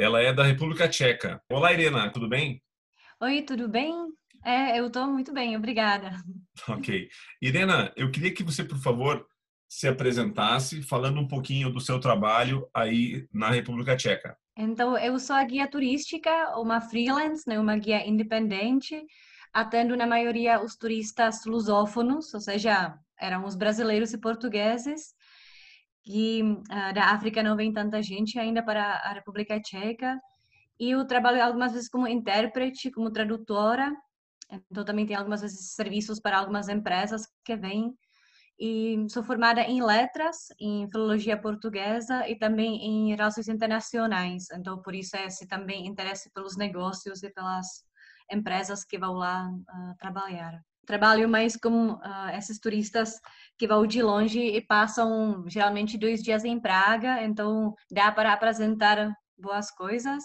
Ela é da República Tcheca. Olá, Irena, tudo bem? Oi, tudo bem? É, eu estou muito bem, obrigada. Ok. Irena, eu queria que você, por favor, se apresentasse falando um pouquinho do seu trabalho aí na República Tcheca. Então, eu sou a guia turística, uma freelance, né, uma guia independente. Atendo na maioria os turistas lusófonos, ou seja, eram os brasileiros e portugueses uh, da África não vem tanta gente ainda para a República Tcheca. E eu trabalho algumas vezes como intérprete, como tradutora. Então também tem algumas vezes serviços para algumas empresas que vêm. E sou formada em letras, em filologia portuguesa e também em relações internacionais. Então por isso é esse também interesse pelos negócios e pelas empresas que vão lá uh, trabalhar trabalho mais com uh, esses turistas que vão de longe e passam geralmente dois dias em Praga, então dá para apresentar boas coisas.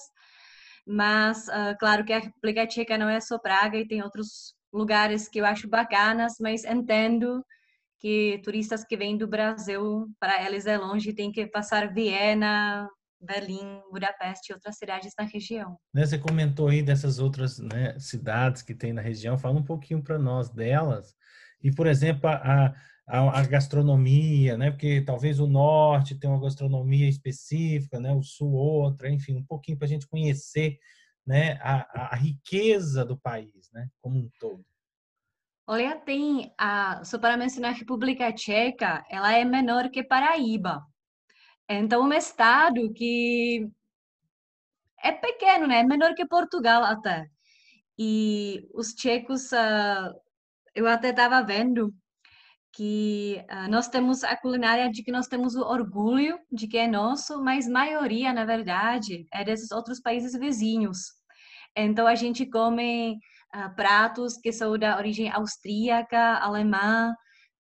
Mas, uh, claro que a República Tcheca não é só Praga e tem outros lugares que eu acho bacanas, mas entendo que turistas que vêm do Brasil, para eles é longe, tem que passar Viena, Berlim, Budapeste e outras cidades na região. Né, você comentou aí dessas outras né, cidades que tem na região, fala um pouquinho para nós delas. E, por exemplo, a, a, a, gastronomia, né? Porque talvez o norte tem uma gastronomia específica, né? O sul outra, enfim, um pouquinho para a gente conhecer, né? A, a, riqueza do país, né? Como um todo. Olha, tem a só para mencionar a República Tcheca, ela é menor que Paraíba. Então, um estado que é pequeno, né? É menor que Portugal até. E os tchecos, uh, eu até estava vendo que uh, nós temos a culinária de que nós temos o orgulho de que é nosso, mas maioria, na verdade, é desses outros países vizinhos. Então, a gente come uh, pratos que são da origem austríaca, alemã,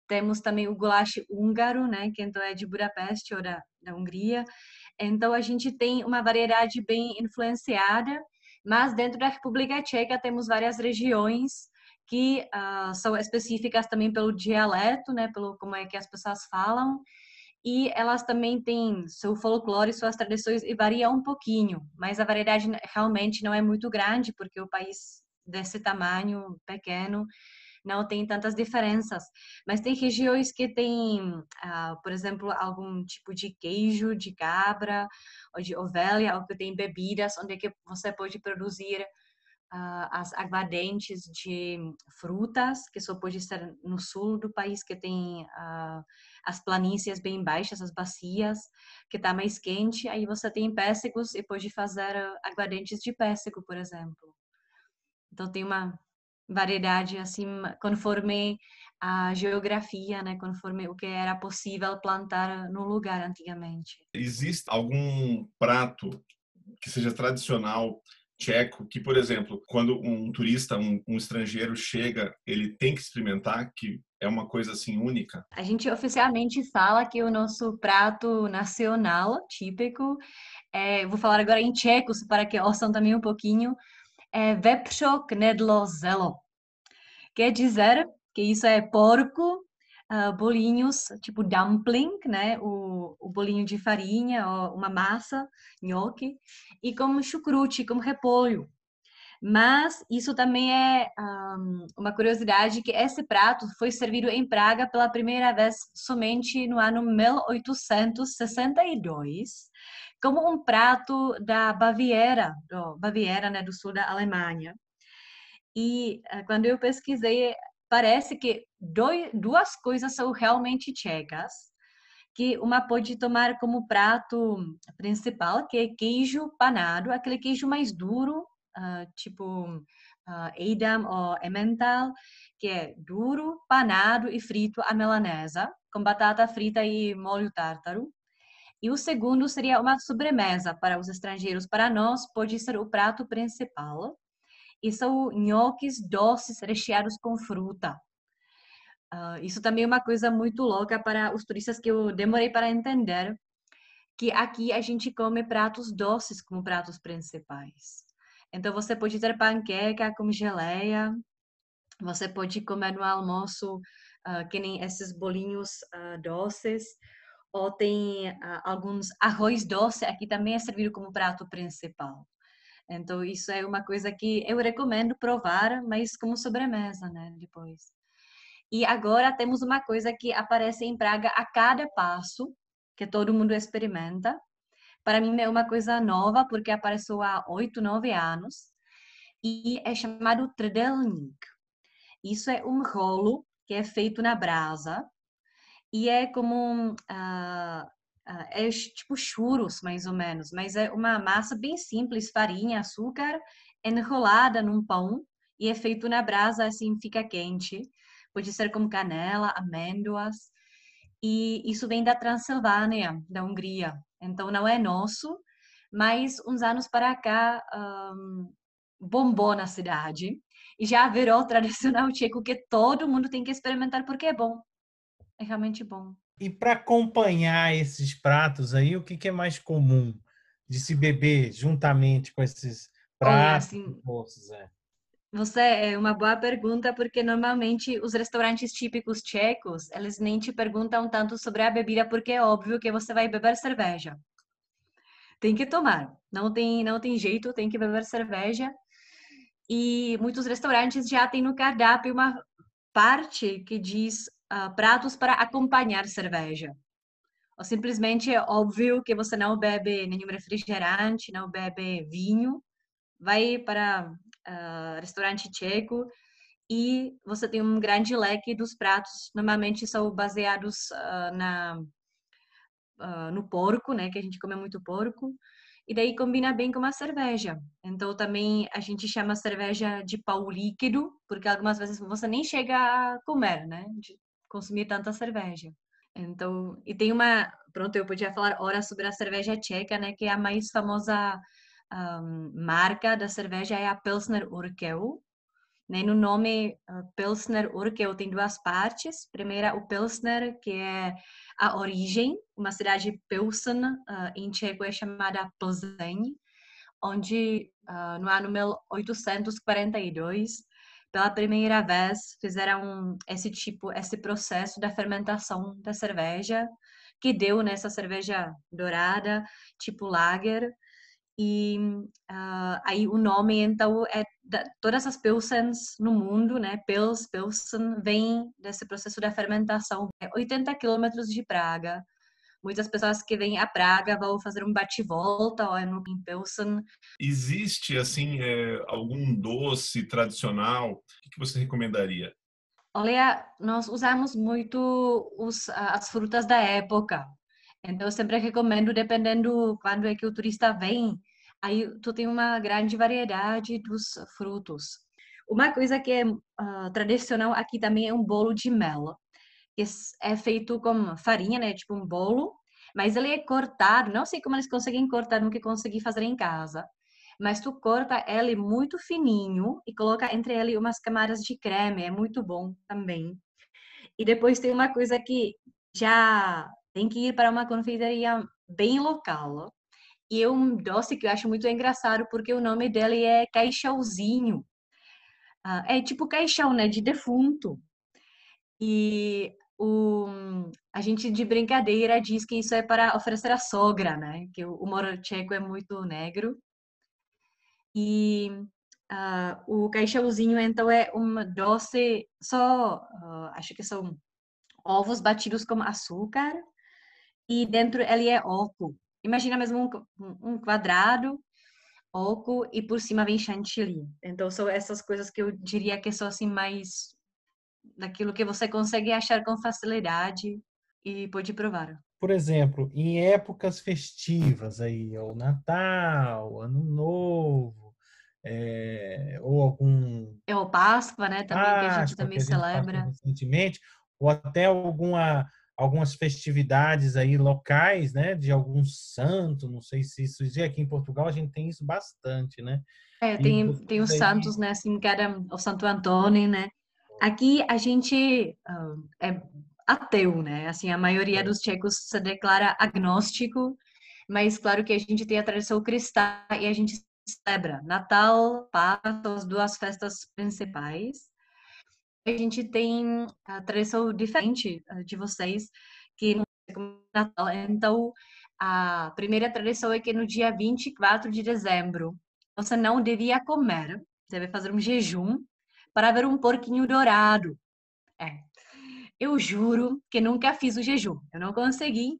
temos também o goulash húngaro, né, que então é de Budapeste ou da, da Hungria. Então a gente tem uma variedade bem influenciada, mas dentro da República Tcheca temos várias regiões que uh, são específicas também pelo dialeto, né, pelo como é que as pessoas falam, e elas também têm seu folclore, suas tradições e varia um pouquinho, mas a variedade realmente não é muito grande porque o país desse tamanho pequeno não tem tantas diferenças. Mas tem regiões que tem, uh, por exemplo, algum tipo de queijo de cabra ou de ovelha, ou que tem bebidas onde é que você pode produzir uh, as aguardentes de frutas, que só pode ser no sul do país, que tem uh, as planícies bem baixas, as bacias, que está mais quente. Aí você tem pêssegos e pode fazer aguardentes de pêssego, por exemplo. Então tem uma variedade assim conforme a geografia, né, conforme o que era possível plantar no lugar antigamente. Existe algum prato que seja tradicional tcheco que, por exemplo, quando um turista, um, um, estrangeiro chega, ele tem que experimentar, que é uma coisa assim única? A gente oficialmente fala que o nosso prato nacional, típico, é, vou falar agora em tcheco, para que ouçam também um pouquinho, é vepřo knedlo zelo. Quer dizer que isso é porco, uh, bolinhos, tipo dumpling, né? O, o bolinho de farinha, uma massa, nhoque, e com chucrute, com repolho. Mas isso também é um, uma curiosidade que esse prato foi servido em Praga pela primeira vez somente no ano 1862 como um prato da Baviera, do Baviera, né, do sul da Alemanha. E uh, quando eu pesquisei, parece que dois, duas coisas são realmente tchecas, que uma pode tomar como prato principal, que é queijo panado, aquele queijo mais duro, uh, tipo uh, Edam ou Emmental, que é duro, panado e frito à melanesa, com batata frita e molho tártaro. E o segundo seria uma sobremesa para os estrangeiros. Para nós, pode ser o prato principal. E são nhoques doces recheados com fruta. Uh, isso também é uma coisa muito louca para os turistas que eu demorei para entender, que aqui a gente come pratos doces como pratos principais. Então você pode ter panqueca com geleia, você pode comer no almoço uh, que nem esses bolinhos uh, doces, ou tem uh, alguns arroz doce, aqui também é servido como prato principal. Então, isso é uma coisa que eu recomendo provar, mas como sobremesa, né, depois. E agora temos uma coisa que aparece em Praga a cada passo, que todo mundo experimenta. Para mim é uma coisa nova, porque apareceu há oito, nove anos, e é chamado tredelnik. Isso é um rolo que é feito na brasa, e é como uh, uh, é tipo churros mais ou menos, mas é uma massa bem simples, farinha, açúcar, enrolada num pão e é feito na brasa assim fica quente. Pode ser com canela, amêndoas e isso vem da Transilvânia, da Hungria. Então não é nosso, mas uns anos para cá um, bombou na cidade e já virou tradicional tcheco que todo mundo tem que experimentar porque é bom. É realmente bom. E para acompanhar esses pratos aí, o que, que, é mais comum de se beber juntamente com esses pratos? Olha, assim, doces, é? Você é uma boa pergunta porque normalmente os restaurantes típicos tchecos eles nem te perguntam tanto sobre a bebida porque é óbvio que você vai beber cerveja. Tem que tomar, não tem não tem jeito, tem que beber cerveja. E muitos restaurantes já têm no cardápio uma parte que diz uh, pratos para acompanhar cerveja. Ou simplesmente é óbvio que você não bebe nenhum refrigerante, não bebe vinho, vai para uh, restaurante tcheco e você tem um grande leque dos pratos, normalmente são baseados uh, na, no porco, né, que a gente come muito porco, e daí combina bem com a cerveja. Então também a gente chama a cerveja de pau líquido, porque algumas vezes você nem chega a comer, né? Consumir tanta cerveja. Então, e tem uma, pronto, eu podia falar horas sobre a cerveja tcheca, né, que é a mais famosa um, marca da cerveja é a Pilsner Urquell. Né, no nome uh, Pilsner Urquell tem duas partes. Primeira, o Pilsner, que é a origem, uma cidade Pilsen, uh, em tcheco é chamada Plzeň, onde uh, no ano 1842 pela primeira vez fizeram esse tipo, esse processo da fermentação da cerveja, que deu nessa cerveja dourada, tipo lager. E uh, aí o nome, então, é da, todas as pilsens no mundo, né? Pils, pilsen, vem desse processo da fermentação. É 80 quilômetros de Praga, Muitas pessoas que vêm a Praga vão fazer um bate-volta ou no em Pilsen. Existe, assim, é, algum doce tradicional? O que você recomendaria? Olha, nós usamos muito os, as frutas da época. Então, eu sempre recomendo, dependendo quando é que o turista vem, aí tu tem uma grande variedade dos frutos. Uma coisa que é uh, tradicional aqui também é um bolo de mel é feito com farinha, né? Tipo um bolo, mas ele é cortado. Não sei como eles conseguem cortar, nunca consegui fazer em casa. Mas tu corta ele muito fininho e coloca entre ele umas camadas de creme, é muito bom também. E depois tem uma coisa que já tem que ir para uma confeitaria bem local. E é um doce que eu acho muito engraçado porque o nome dele é caixãozinho. Ah, é tipo caixão, né, de defunto. E o, a gente de brincadeira diz que isso é para oferecer à sogra, né? Que o humor tcheco é muito negro. E uh, o caixãozinho, então, é um doce só, uh, acho que são ovos batidos com açúcar e dentro ele é oco. Imagina mesmo um, um quadrado oco e por cima vem chantilly. Então, são essas coisas que eu diria que são assim mais daquilo que você consegue achar com facilidade e pode provar. Por exemplo, em épocas festivas aí, o Natal, Ano Novo, é, ou algum é o Páscoa, né? Também Páscoa, que a gente também a gente celebra recentemente, ou até alguma algumas festividades aí locais, né, de algum santo, não sei se isso existe aqui em Portugal, a gente tem isso bastante, né? É, tem, tem os santos, né, assim, cada, o Santo Antônio, né? Aqui a gente uh, é ateu, né? Assim, a maioria dos tchecos se declara agnóstico, mas claro que a gente tem a tradição cristã e a gente celebra Natal, Páscoa, as duas festas principais. A gente tem a tradição diferente ah, de vocês, que no Natal, então a primeira tradição é que no dia 24 de dezembro você não devia comer, deve fazer um jejum para ver um porquinho dourado. É. Eu juro que nunca fiz o jejum, eu não consegui,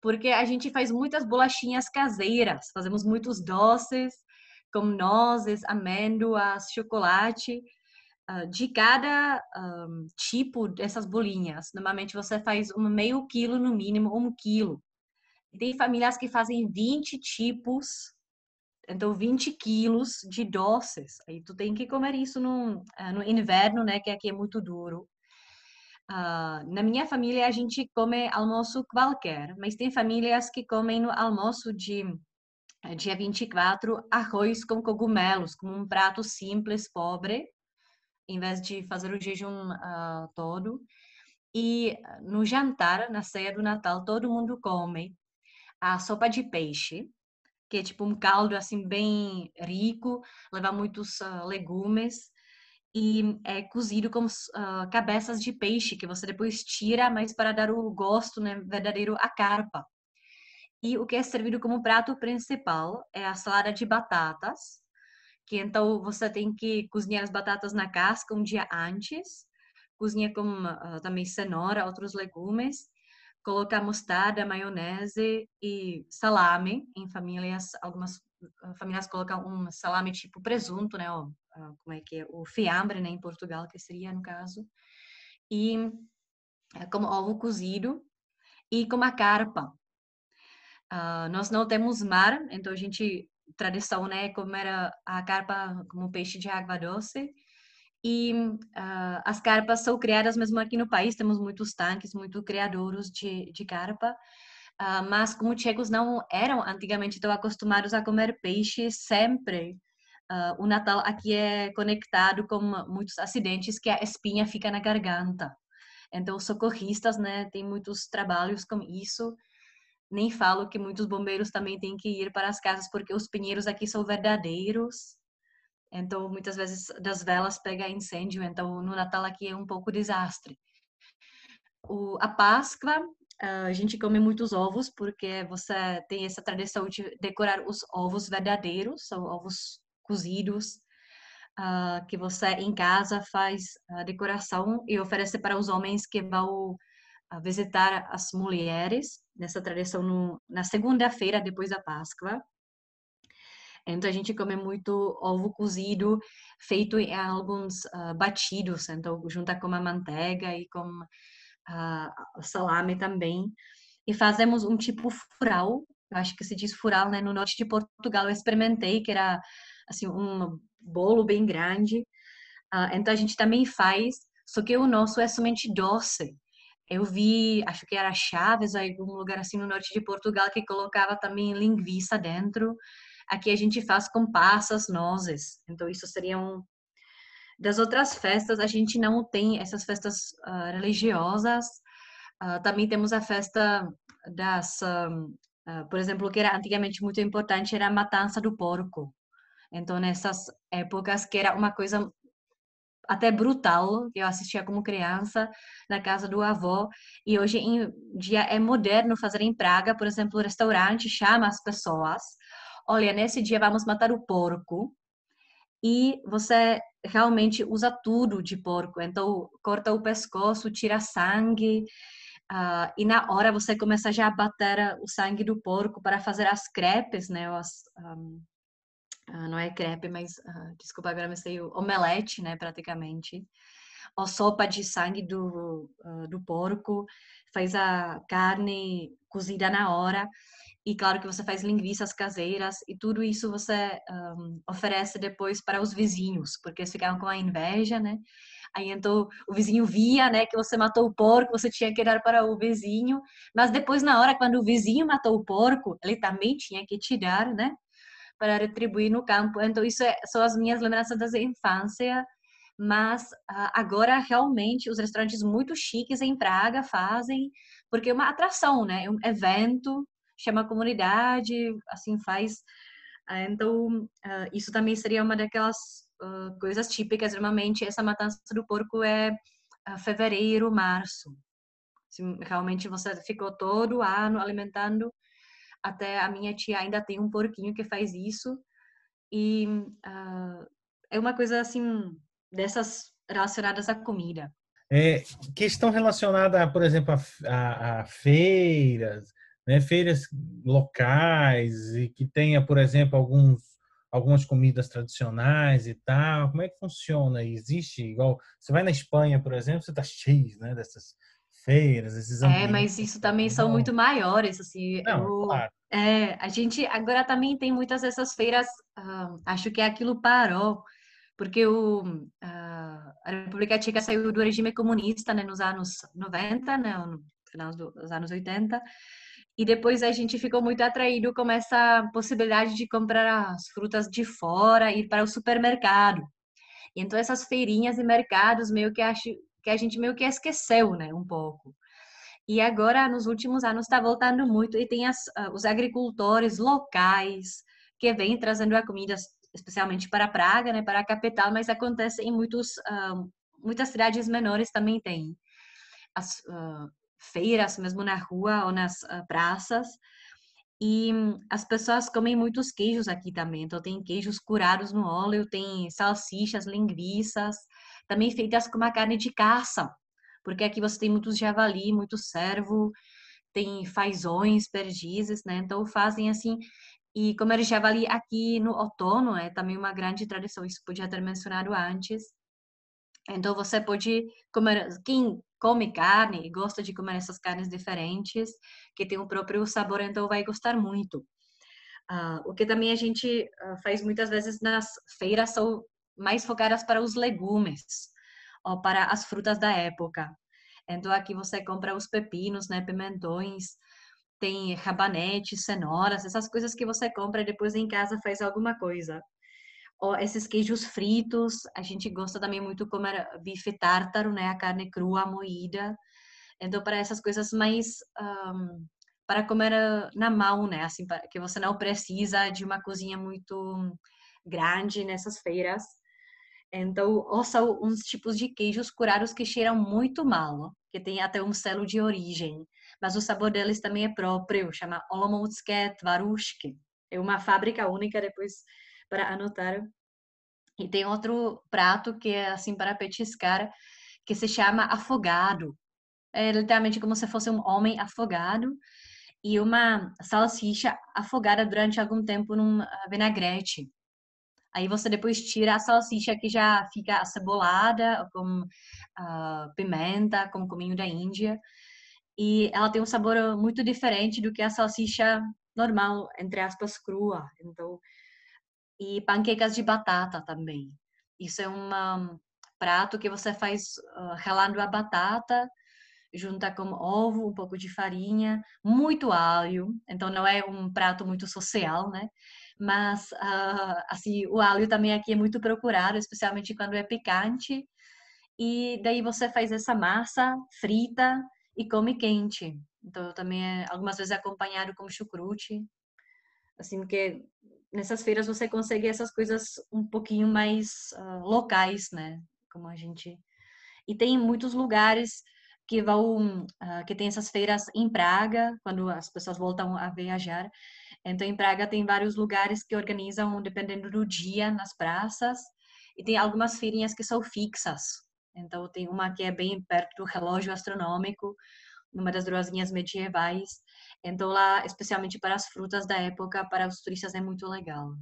porque a gente faz muitas bolachinhas caseiras, fazemos muitos doces, como nozes, amêndoas, chocolate. Uh, de cada um, tipo dessas bolinhas, normalmente você faz um meio quilo no mínimo, um quilo. Tem famílias que fazem 20 tipos, então 20 quilos de doces. Aí tu tem que comer isso no, uh, no inverno, né, que aqui é muito duro. Uh, na minha família, a gente come almoço qualquer, mas tem famílias que comem no almoço de eh, dia 24 arroz com cogumelos, como um prato simples, pobre, em vez de fazer o jejum uh, todo. E no jantar, na ceia do Natal, todo mundo come a sopa de peixe, que é tipo um caldo assim bem rico, leva muitos uh, legumes e é cozido com uh, cabeças de peixe que você depois tira, mas para dar o gosto né, verdadeiro à carpa. E o que é servido como prato principal é a salada de batatas, que então você tem que cozinhar as batatas na casca um dia antes, cozinha com uh, também cenoura, outros legumes, colocar mostarda, maionese e salame. Em famílias, algumas famílias colocam um salame tipo presunto, né? Ou, uh, como é que é? O fiambre, né? Em Portugal, que seria no caso. E uh, como ovo cozido e com a carpa. Uh, nós não temos mar, então a gente tradição, né, comer a, a carpa como peixe de água doce. E uh, as carpas são criadas mesmo aqui no país, temos muitos tanques, muitos criadores de, de carpa. Uh, mas como tchecos não eram antigamente tão acostumados a comer peixe sempre, uh, o Natal aqui é conectado com muitos acidentes que a espinha fica na garganta. Então, os socorristas, né, têm muitos trabalhos com isso. Nem falo que muitos bombeiros também têm que ir para as casas porque os pinheiros aqui são verdadeiros. Então, muitas vezes das velas pega incêndio. Então, no Natal aqui é um pouco desastre. O, a Páscoa a gente come muitos ovos porque você tem essa tradição de decorar os ovos verdadeiros, são ovos cozidos, uh, que você em casa faz a decoração e oferece para os homens que vão uh, visitar as mulheres, nessa tradição no, na segunda-feira depois da Páscoa. Então a gente come muito ovo cozido feito em alguns uh, batidos, então junta com a manteiga e com uh, salame também. E fazemos um tipo fural, acho que se diz fural, né? No norte de Portugal eu experimentei, que era assim um bolo bem grande. Uh, então a gente também faz, só que o nosso é somente doce. Eu vi, acho que era Chaves, algum lugar assim no norte de Portugal, que colocava também linguiça dentro. Aqui a gente faz com passas, nozes. Então isso seria um, das outras festas, a gente não tem essas festas uh, religiosas. Uh, também temos a festa das, uh, por exemplo, que era antigamente muito importante era a matança do porco. Então, nessas épocas que era uma coisa até brutal, que eu assistia como criança na casa do avô, e hoje em dia é moderno fazer em Praga, por exemplo, o restaurante chama as pessoas, olha, nesse dia vamos matar o porco, e você realmente usa tudo de porco. Então, corta o pescoço, tira sangue, uh, e na hora você começa já a bater o sangue do porco para fazer as crepes, né? As, um, uh, ah, não é crepe, mas, uh, desculpa, agora me sei, omelete, né? Praticamente. Ou sopa de sangue do, do porco, faz a carne cozida na hora. E claro que você faz linguiças caseiras e tudo isso você um, oferece depois para os vizinhos, porque eles ficam com a inveja, né? Aí então o vizinho via, né, que você matou o porco, você tinha que dar para o vizinho, mas depois na hora quando o vizinho matou o porco, ele também tinha que te dar, né, para retribuir no campo. Então isso é, são as minhas lembranças da infância, mas uh, agora realmente os restaurantes muito chiques em Praga fazem, porque é uma atração, né, é um evento, chama a comunidade, assim faz. Uh, então uh, isso também seria uma daquelas coisas típicas. Normalmente, essa matança do porco é uh, fevereiro, março. Realmente você ficou todo ano alimentando. Até a minha tia ainda tem um porquinho que faz isso. E uh, é uma coisa assim, dessas relacionadas à comida. É, questão relacionada, por exemplo, a, a, a feiras, né, feiras locais e que tenha, por exemplo, alguns algumas comidas tradicionais e tal? Como é que funciona? Existe igual você vai na Espanha, por exemplo, você está cheio, né, dessas feiras, esses É, mas isso também são muito maiores, assim. Não, eu, claro. É, a gente agora também tem muitas dessas feiras. Uh, acho que aquilo parou porque o, uh, a República Tcheca saiu do regime comunista né, nos anos 90, né, no final dos anos 80, e depois a gente ficou muito atraído com essa possibilidade de comprar as frutas de fora e para o supermercado. E então essas feirinhas e mercados meio que acho que a gente meio que esqueceu, né, um pouco. E agora nos últimos anos está voltando muito e tem as, uh, os agricultores locais que vêm trazendo a comida especialmente para Praga, né, para a capital, mas acontece em muitos uh, muitas cidades menores também tem. As, uh, feiras, mesmo na rua ou nas uh, praças. E as pessoas comem muitos queijos aqui também. Então, tem queijos curados no óleo, tem salsichas, linguiças, também feitas com uma carne de caça. Porque aqui você tem muitos javali, muito cervo, tem fazões, perdizes, né? Então, fazem assim. E comer javali aqui no outono é também uma grande tradição. Isso podia ter mencionado antes. Então, você pode comer. Quem come carne e gosta de comer essas carnes diferentes, que tem o próprio sabor, então vai gostar muito. Uh, o que também a gente uh, faz muitas vezes nas feiras são mais focadas para os legumes ou para as frutas da época. Então aqui você compra os pepinos, né, pimentões, tem rabanete, cenouras, essas coisas que você compra e depois em casa faz alguma coisa esses queijos fritos, a gente gosta também muito comer bife tártaro, né, a carne crua moída. Então para essas coisas mais um, para comer ah, na mão, né, assim, para, que você não precisa de uma cozinha muito grande nessas feiras. Então, ou são uns tipos de queijos curados que cheiram muito mal, que tem até um selo de origem, mas o sabor deles também é próprio, chama Olomoutskie Tvarushki. É uma fábrica única, depois para anotar. E tem outro prato que é assim para petiscar, que se chama afogado. É literalmente como se fosse um homem afogado e uma salsicha afogada durante algum tempo num ah, vinagrete. Aí você depois tira a salsicha que já fica acebolada, com uh, pimenta, com cominho da Índia. E ela tem um sabor muito diferente do que a salsicha normal, entre aspas, crua. Então, e panquecas de batata também. Isso é um prato que você faz uh, relando a batata, junta com ovo, um pouco de farinha, muito alho. Então não é um prato muito social, né? Mas uh, assim o alho também aqui é muito procurado, especialmente quando é picante. E daí você faz essa massa frita e come quente. Então também é algumas vezes acompanhado com chucrute, assim que nessas feiras você consegue essas coisas um pouquinho mais uh, locais, né? Como a gente e tem muitos lugares que vão uh, que tem essas feiras em Praga quando as pessoas voltam a viajar. Então em Praga tem vários lugares que organizam dependendo do dia nas praças e tem algumas feirinhas que são fixas. Então tem uma que é bem perto do relógio astronômico, numa das ruazinhas medievais então lá, especialmente para as frutas da época, para os turistas é muito legal.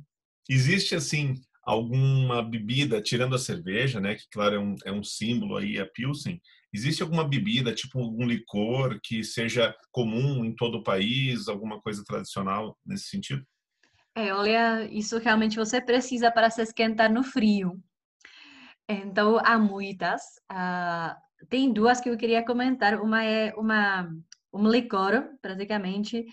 Existe assim alguma bebida, tirando a cerveja, né, que claro é um, é um símbolo aí, a Pilsen, existe alguma bebida, tipo algum licor que seja comum em todo o país, alguma coisa tradicional nesse sentido? É, olha, isso realmente você precisa para se esquentar no frio. Então, há muitas. Uh, tem duas que eu queria comentar. Uma é uma, um licor, praticamente,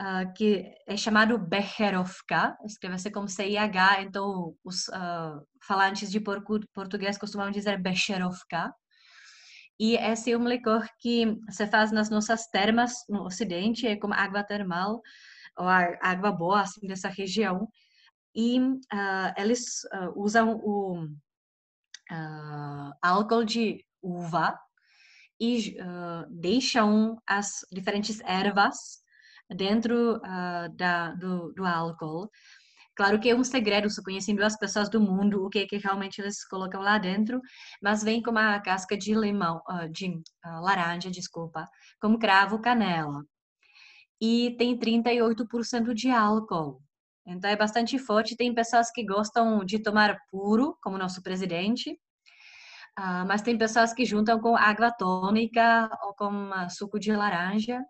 uh, que é chamado Becherovka, escreve-se como CIH, então os uh, falantes de português costumam dizer Becherovka. E esse é um licor que se faz nas nossas termas no Ocidente, é como água termal, ou água boa, assim, dessa região. E uh, eles usam o álcool de uva e deixam as diferentes ervas dentro uh, da, do, do, álcool. Claro que é um segredo, só conhecendo as pessoas do mundo, o que, que realmente eles colocam lá dentro, mas vem com uma casca de limão, uh, de uh, laranja, desculpa, como cravo, canela. E tem 38% de álcool. Então é bastante forte. Tem pessoas que gostam de tomar puro, como nosso presidente, uh, mas tem pessoas que juntam com água tônica ou com suco de laranja.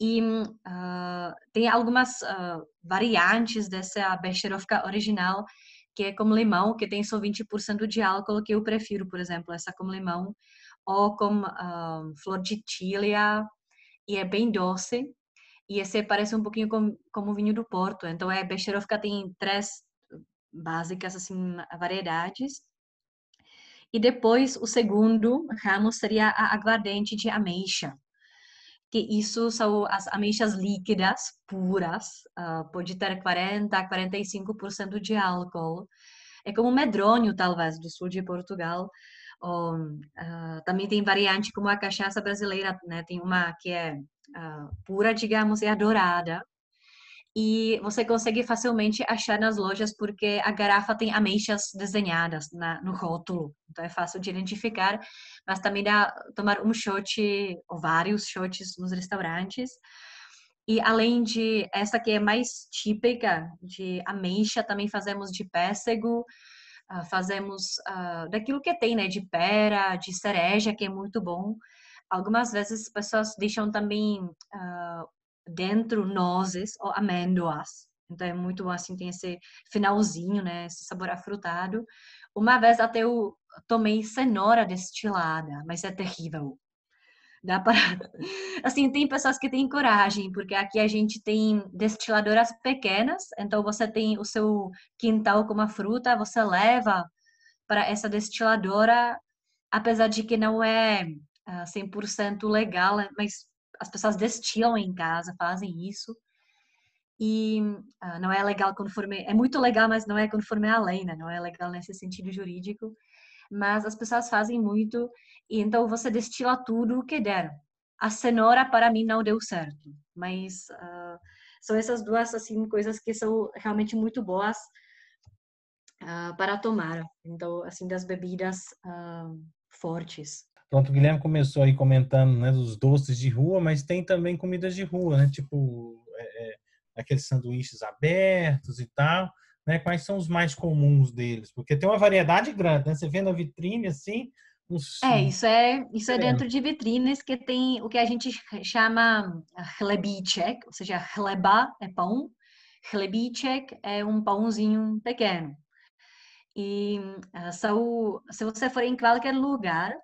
E uh, tem algumas uh, variantes dessa Becherovka original, que é com limão, que tem só 20% de álcool, que eu prefiro, por exemplo, essa com limão, ou com uh, flor de tília, e é bem doce. E esse parece um pouquinho com, como vinho do Porto. Então, é Becherovka tem três básicas, assim, variedades. E depois, o segundo ramo seria a aguardente de ameixa que isso são as ameixas líquidas, puras, uh, pode ter 40% a 45% de álcool. É como medronho, talvez, do sul de Portugal. uh, também tem variante como a cachaça brasileira, né? Tem uma que é uh, pura, digamos, e adorada e você consegue facilmente achar nas lojas porque a garrafa tem ameixas desenhadas na, no rótulo, então é fácil de identificar, mas também dá tomar um shot ou vários shots nos restaurantes. E além de essa que é mais típica de ameixa, também fazemos de pêssego, uh, fazemos uh, daquilo que tem, né, de pera, de cereja, que é muito bom. Algumas vezes as pessoas deixam também uh, dentro nozes ou amêndoas. Então é muito bom assim, tem esse finalzinho, né, esse sabor afrutado. Uma vez até eu tomei cenoura destilada, mas é terrível. Dá para assim, tem pessoas que têm coragem, porque aqui a gente tem destiladoras pequenas, então você tem o seu quintal com uma fruta, você leva para essa destiladora, apesar de que não é 100% ah, legal, mas as pessoas destilam em casa, fazem isso. E uh, não é legal conforme. É muito legal, mas não é conforme a lei, né? Não é legal nesse sentido jurídico. Mas as pessoas fazem muito, e então você destila tudo o que der. A cenoura, para mim, não deu certo. Mas uh, são essas duas assim coisas que são realmente muito boas uh, para tomar. Então, assim, das bebidas fortes. Pronto, o Guilherme começou aí comentando né, dos doces de rua, mas tem também comidas de rua, né? Tipo é, é, aqueles sanduíches abertos e tal. Né? Quais são os mais comuns deles? Porque tem uma variedade grande, né? Você vê na vitrine assim. Uns... É, isso é isso é dentro de vitrines que tem o que a gente chama chlebíček, ou seja, chleba é pão, chlebíček é um pãozinho pequeno. E uh, se você for em qualquer lugar,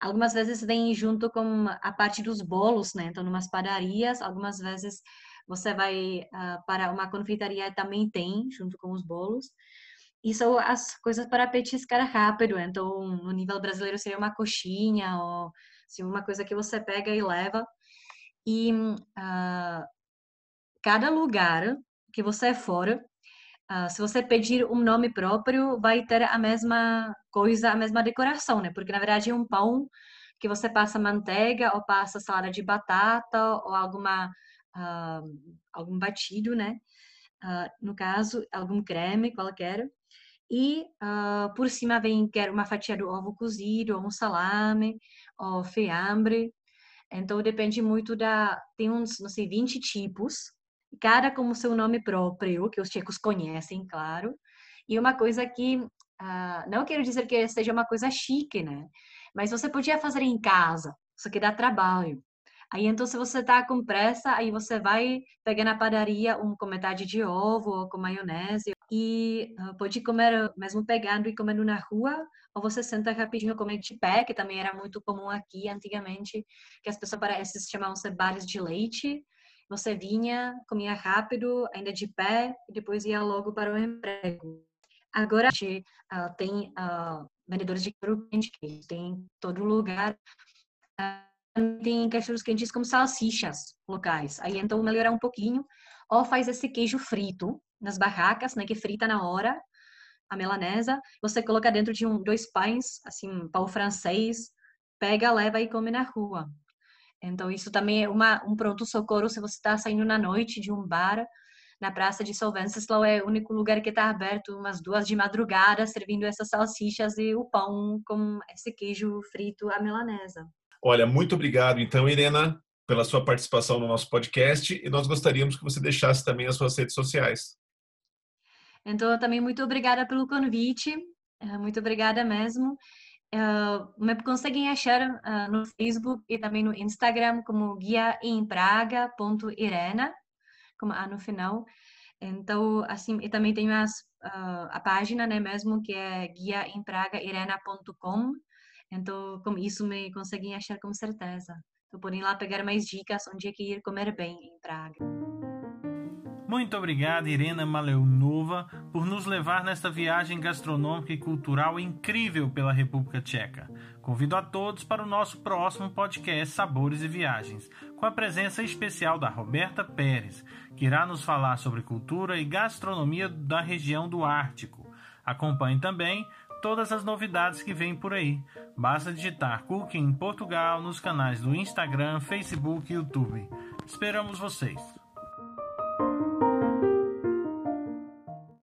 Algumas vezes vem junto com a parte dos bolos, né? Então, umas padarias, algumas vezes você vai uh, para uma confeitaria também tem, junto com os bolos. E são as coisas para petiscar rápido. Então, no nível brasileiro seria uma coxinha ou assim, uma coisa que você pega e leva. E uh, cada lugar que você for, Uh, se você pedir um nome próprio, vai ter a mesma coisa, a mesma decoração, né? Porque na verdade é um pão que você passa manteiga ou passa salada de batata ou alguma uh, algum batido, né? Uh, no caso, algum creme qualquer. E por cima vem quer uma fatia do ovo cozido, ou um salame, ou fiambre. Então depende muito da tem uns, não sei, 20 tipos cada com o seu nome próprio, que os tchecos conhecem, claro. E uma coisa que, uh, não quero dizer que seja uma coisa chique, né? Mas você podia fazer em casa, só que dá trabalho. Aí então, se você tá com pressa, aí você vai pegar na padaria um com metade de ovo ou com maionese e uh, pode comer mesmo pegando e comendo na rua, ou você senta rapidinho comer de pé, que também era muito comum aqui antigamente, que as pessoas parecem chamavam-se bares de leite. Você vinha, comia rápido, ainda de pé, e depois ia logo para o emprego. Agora a gente uh, tem uh, vendedores de cachorro quente, que tem em todo lugar. Uh, tem cachorros quentes como salsichas locais. Aí então melhorar um pouquinho. Ou faz esse queijo frito nas barracas, né, que frita na hora, a melanesa. Você coloca dentro de um, dois pães, assim, pão francês, pega, leva e come na rua. Então, isso também é uma, um pronto-socorro se você está saindo na noite de um bar na Praça de São Venceslau é o único lugar que está aberto umas duas de madrugada, servindo essas salsichas e o pão com esse queijo frito à milanesa. Olha, muito obrigado, então, Irena, pela sua participação no nosso podcast e nós gostaríamos que você deixasse também as suas redes sociais. Então, também muito obrigada pelo convite, eh, muito obrigada mesmo. Uh, me conseguem achar uh, no Facebook e também no Instagram como guia em praga.irena como A no final. Então, assim, e também tenho as, uh, a página, né, mesmo, que é guiaempragairena.com. Então, com isso me conseguem achar com certeza. Então, podem lá pegar mais dicas onde é que ir comer bem em Praga. Muito obrigado, Irena Maleunova, por nos levar nesta viagem gastronômica e cultural incrível pela República Tcheca. Convido a todos para o nosso próximo podcast Sabores e Viagens, com a presença especial da Roberta Pérez, que irá nos falar sobre cultura e gastronomia da região do Ártico. Acompanhe também todas as novidades que vêm por aí. Basta digitar Cooking em Portugal nos canais do Instagram, Facebook e YouTube. Esperamos vocês!